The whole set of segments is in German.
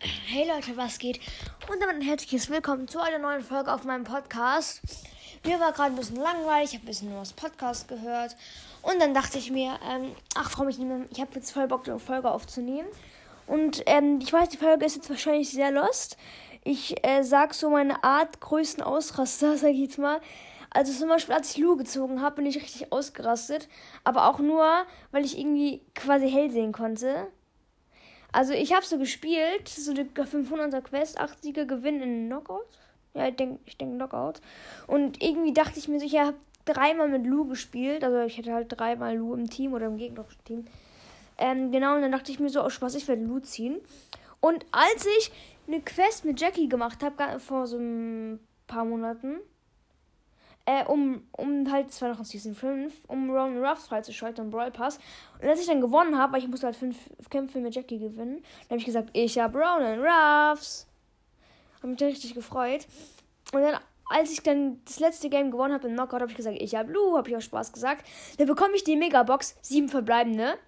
Hey Leute, was geht? Und damit ein herzliches Willkommen zu einer neuen Folge auf meinem Podcast. Mir war gerade ein bisschen langweilig, ich habe ein bisschen nur das Podcast gehört. Und dann dachte ich mir, ähm, ach komm, ich, nehme, ich habe jetzt voll Bock, eine Folge aufzunehmen. Und ähm, ich weiß, die Folge ist jetzt wahrscheinlich sehr lost. Ich äh, sag so meine Art größten Ausraster, sag ich jetzt mal. Also zum Beispiel, als ich Lu gezogen habe, bin ich richtig ausgerastet. Aber auch nur, weil ich irgendwie quasi hell sehen konnte. Also ich habe so gespielt, so eine 500er Quest, 8 Siege gewinnen in Knockout. Ja, ich denke ich denk Knockout. Und irgendwie dachte ich mir so, ich habe dreimal mit Lu gespielt. Also ich hatte halt dreimal Lu im Team oder im gegnerischen Team. Ähm, genau, und dann dachte ich mir so, oh Spaß, ich werde Lu ziehen. Und als ich eine Quest mit Jackie gemacht habe, vor so ein paar Monaten, äh, um, um halt, das war noch in Season 5, um Roman Ruffs freizuschalten und Brawl Pass. Und als ich dann gewonnen habe, weil ich musste halt fünf Kämpfe mit Jackie gewinnen, dann habe ich gesagt, ich habe Roman Ruffs. Habe mich dann richtig gefreut. Und dann, als ich dann das letzte Game gewonnen habe im Knockout, habe ich gesagt, ich habe Blue, habe ich auch Spaß gesagt. Dann bekomme ich die Megabox, sieben verbleibende.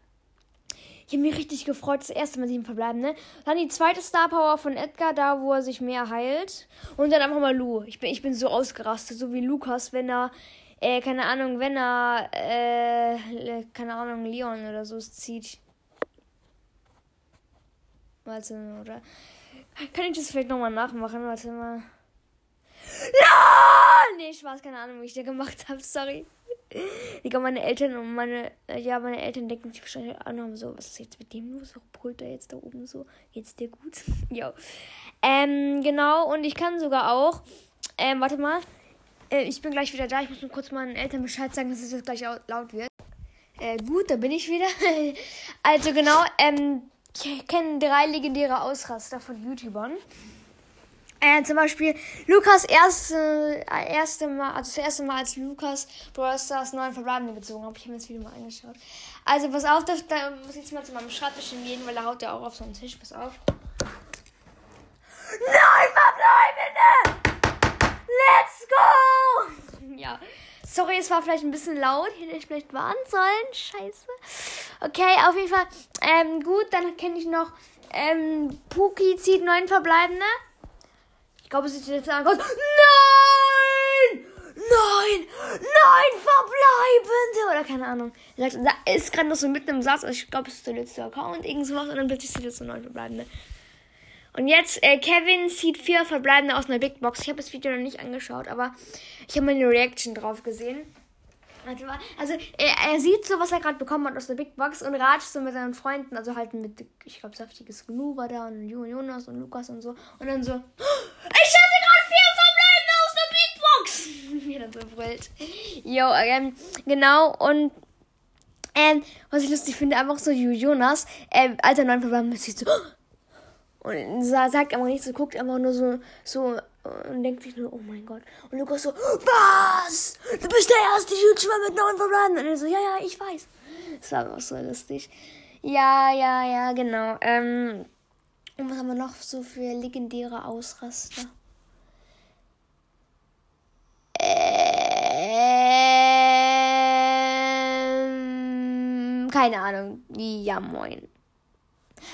Ich habe mich richtig gefreut, das erste Mal sieben verbleibende. Dann die zweite Star Power von Edgar, da wo er sich mehr heilt. Und dann einfach mal Lu. Ich bin, ich bin so ausgerastet, so wie Lukas, wenn er, äh, keine Ahnung, wenn er, äh, keine Ahnung, Leon oder so zieht. Warte, oder? Kann ich das vielleicht nochmal nachmachen? Warte mal. No! Nee, Spaß, keine Ahnung, wie ich das gemacht habe, sorry. Digga, meine Eltern und meine, ja, meine Eltern denken sich wahrscheinlich auch noch so, was ist jetzt mit dem los? Warum brüllt er jetzt da oben so? Geht's dir gut? jo. Ähm, genau, und ich kann sogar auch, ähm, warte mal, äh, ich bin gleich wieder da. Ich muss nur kurz meinen Eltern Bescheid sagen, dass es jetzt gleich laut wird. Äh, gut, da bin ich wieder. also genau, ähm, ich kenne drei legendäre Ausraster von YouTubern. Äh, zum Beispiel Lukas erste, äh, erste Mal, also das erste Mal, als Lukas Brawl Stars neuen Verbleibende gezogen habe. Ich habe mir das Video mal angeschaut. Also, pass auf, da, da muss ich jetzt mal zu meinem Schreibtisch hingehen, weil da haut der auch auf so einen Tisch. Pass auf. Neun Verbleibende! Let's go! Ja. Sorry, es war vielleicht ein bisschen laut. Hätte ich vielleicht warnen sollen. Scheiße. Okay, auf jeden Fall. Ähm, gut, dann kenne ich noch. Ähm, Puki zieht neun Verbleibende. Ich glaube, es ist jetzt an. Nein! Nein! Nein! Verbleibende! Oder keine Ahnung. Er sagt, da ist gerade noch so mitten im Satz. Ich glaube, es ist der letzte Account. Irgend sowas. Und dann plötzlich sind jetzt so neun Verbleibende. Und jetzt, äh, Kevin zieht vier Verbleibende aus einer Big Box. Ich habe das Video noch nicht angeschaut, aber ich habe meine Reaction drauf gesehen. Also, er, er sieht so, was er gerade bekommen hat aus der Big Box und ratscht so mit seinen Freunden. Also halt mit, ich glaube, saftiges Gnu war da und Jonas und Lukas und so. Und dann so, ich hatte gerade vier Verbleibende aus der Big Box! Wie dann so brüllt. Jo, ähm, genau. Und, ähm, was ich lustig finde, einfach so Jonas, ähm, als er neun Verbleibende sieht so, und sagt aber nichts, so guckt einfach nur so, so und denkt sich nur, oh mein Gott. Und Lukas so, was? Du bist der erste YouTuber mit neun Verbleibenden. Und er so, ja, ja, ich weiß. Das war einfach so lustig. Ja, ja, ja, genau. Ähm, und was haben wir noch so für legendäre Ausraster? Ähm, keine Ahnung. Ja, moin.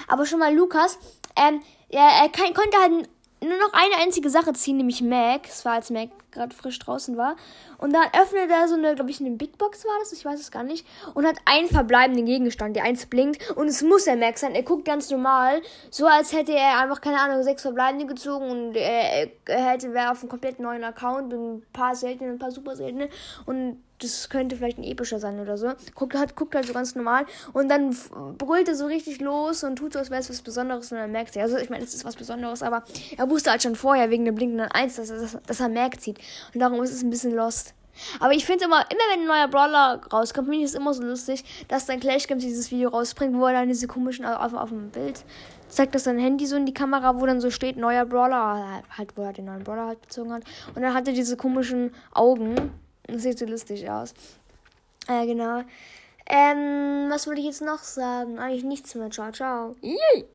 Aber schon mal Lukas, ähm, er, er kann, konnte halt nur noch eine einzige Sache ziehen, nämlich Mac. Das war, als Mac gerade frisch draußen war. Und dann öffnet er so eine, glaube ich, eine Big Box war das, ich weiß es gar nicht. Und hat einen verbleibenden Gegenstand, der eins blinkt. Und es muss der Mac sein. Er guckt ganz normal. So als hätte er einfach, keine Ahnung, sechs verbleibende gezogen. Und er, er hätte, wäre auf einem komplett neuen Account. Ein paar seltene, ein paar super seltene. Und das könnte vielleicht ein epischer sein oder so. Guckt halt, guckt halt so ganz normal und dann brüllt er so richtig los und tut so, als wäre es was Besonderes und dann merkt er, also ich meine, es ist was Besonderes, aber er wusste halt schon vorher wegen der blinkenden Eins, dass er, dass, er merkt sieht und darum ist es ein bisschen lost. Aber ich finde immer, immer wenn ein neuer Brawler rauskommt, finde ich es immer so lustig, dass dann Clash Games dieses Video rausbringt, wo er dann diese komischen, auf, auf dem Bild zeigt das sein Handy so in die Kamera, wo dann so steht, neuer Brawler, halt, wo er den neuen Brawler halt bezogen hat. Und dann hat er diese komischen Augen das sieht so lustig aus. Äh, genau. Ähm, was wollte ich jetzt noch sagen? Eigentlich nichts mehr. Ciao, ciao. Yay.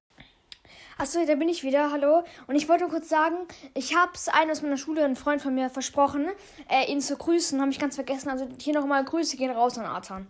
Achso, da bin ich wieder. Hallo. Und ich wollte nur kurz sagen, ich habe es einem aus meiner Schule, ein Freund von mir, versprochen, äh, ihn zu grüßen. Habe ich ganz vergessen. Also hier nochmal Grüße gehen raus an Artan.